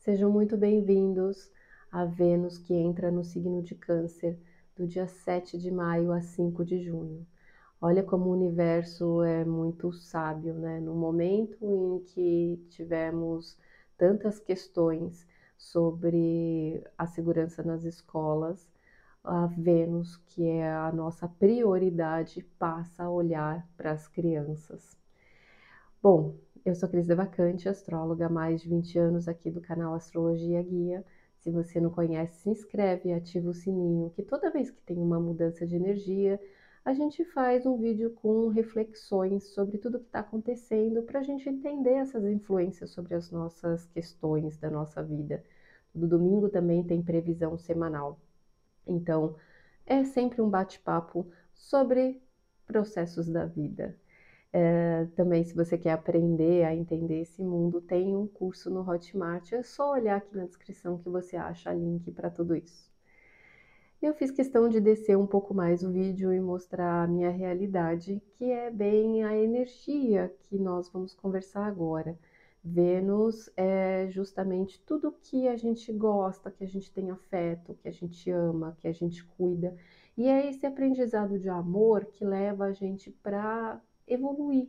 Sejam muito bem-vindos a Vênus que entra no signo de Câncer do dia 7 de maio a 5 de junho. Olha como o universo é muito sábio, né? No momento em que tivemos tantas questões sobre a segurança nas escolas, a Vênus, que é a nossa prioridade, passa a olhar para as crianças. Bom, eu sou Cris Devacante, astróloga há mais de 20 anos aqui do canal Astrologia Guia. Se você não conhece, se inscreve e ativa o sininho, que toda vez que tem uma mudança de energia, a gente faz um vídeo com reflexões sobre tudo o que está acontecendo para a gente entender essas influências sobre as nossas questões da nossa vida. No domingo também tem previsão semanal. Então, é sempre um bate-papo sobre processos da vida. É, também, se você quer aprender a entender esse mundo, tem um curso no Hotmart. É só olhar aqui na descrição que você acha link para tudo isso. Eu fiz questão de descer um pouco mais o vídeo e mostrar a minha realidade, que é bem a energia que nós vamos conversar agora. Vênus é justamente tudo que a gente gosta, que a gente tem afeto, que a gente ama, que a gente cuida. E é esse aprendizado de amor que leva a gente para evoluir,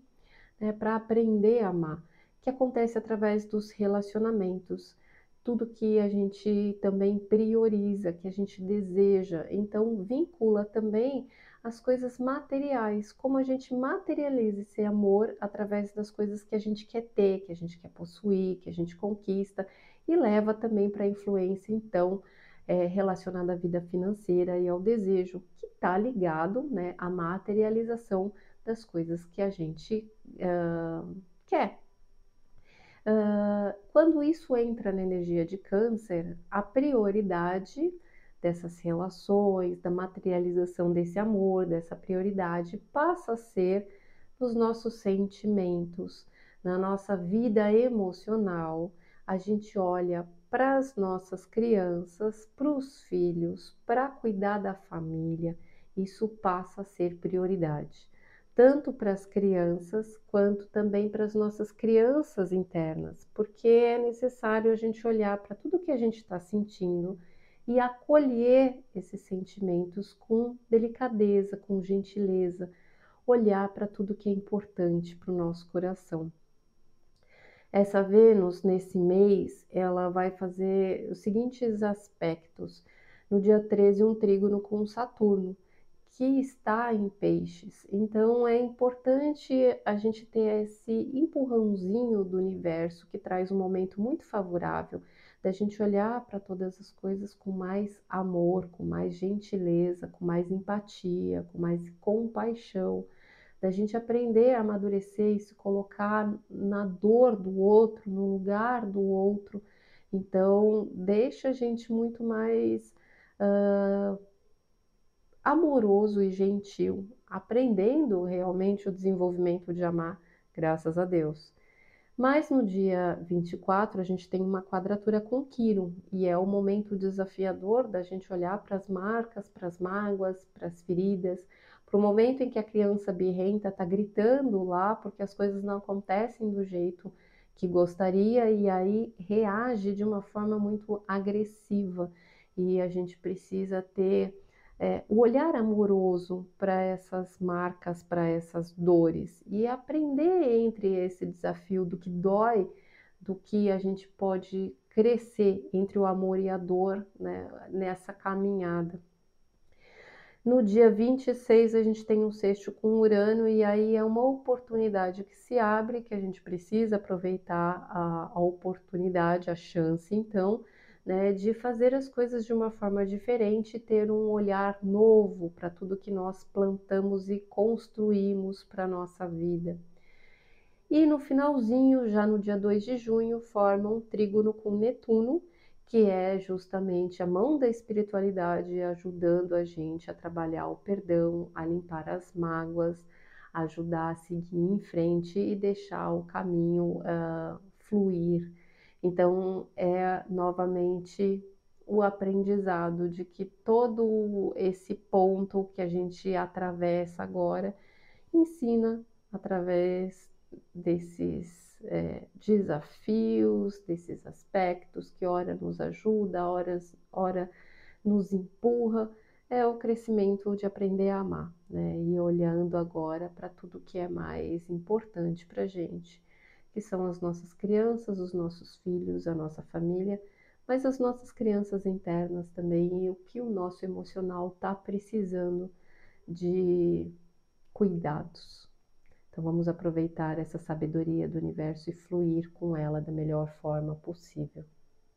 né, para aprender a amar, que acontece através dos relacionamentos, tudo que a gente também prioriza, que a gente deseja. Então, vincula também as coisas materiais, como a gente materializa esse amor através das coisas que a gente quer ter, que a gente quer possuir, que a gente conquista, e leva também para a influência, então, é, relacionada à vida financeira e ao desejo, que está ligado né, à materialização das coisas que a gente uh, quer. Uh, quando isso entra na energia de câncer, a prioridade dessas relações, da materialização desse amor, dessa prioridade, passa a ser nos nossos sentimentos, na nossa vida emocional. A gente olha para as nossas crianças, para os filhos, para cuidar da família, isso passa a ser prioridade tanto para as crianças quanto também para as nossas crianças internas, porque é necessário a gente olhar para tudo que a gente está sentindo e acolher esses sentimentos com delicadeza, com gentileza, olhar para tudo que é importante para o nosso coração. Essa Vênus, nesse mês, ela vai fazer os seguintes aspectos. No dia 13, um trígono com Saturno que está em peixes. Então é importante a gente ter esse empurrãozinho do universo que traz um momento muito favorável da gente olhar para todas as coisas com mais amor, com mais gentileza, com mais empatia, com mais compaixão, da gente aprender a amadurecer e se colocar na dor do outro, no lugar do outro. Então, deixa a gente muito mais uh, amoroso e gentil, aprendendo realmente o desenvolvimento de amar, graças a Deus. Mas no dia 24 a gente tem uma quadratura com Quirón e é o momento desafiador da gente olhar para as marcas, para as mágoas, para as feridas, para o momento em que a criança birrenta está gritando lá porque as coisas não acontecem do jeito que gostaria e aí reage de uma forma muito agressiva e a gente precisa ter é, o olhar amoroso para essas marcas, para essas dores e aprender entre esse desafio do que dói, do que a gente pode crescer entre o amor e a dor né, nessa caminhada. No dia 26 a gente tem um sexto com Urano e aí é uma oportunidade que se abre, que a gente precisa aproveitar a, a oportunidade, a chance então, né, de fazer as coisas de uma forma diferente, ter um olhar novo para tudo que nós plantamos e construímos para a nossa vida. E no finalzinho, já no dia 2 de junho, forma um trígono com Netuno, que é justamente a mão da espiritualidade ajudando a gente a trabalhar o perdão, a limpar as mágoas, ajudar a seguir em frente e deixar o caminho uh, fluir então, é novamente o aprendizado de que todo esse ponto que a gente atravessa agora ensina através desses é, desafios, desses aspectos que ora nos ajuda, ora, ora nos empurra, é o crescimento de aprender a amar, né? E olhando agora para tudo que é mais importante para a gente, que são as nossas crianças, os nossos filhos, a nossa família, mas as nossas crianças internas também e o que o nosso emocional está precisando de cuidados. Então vamos aproveitar essa sabedoria do universo e fluir com ela da melhor forma possível.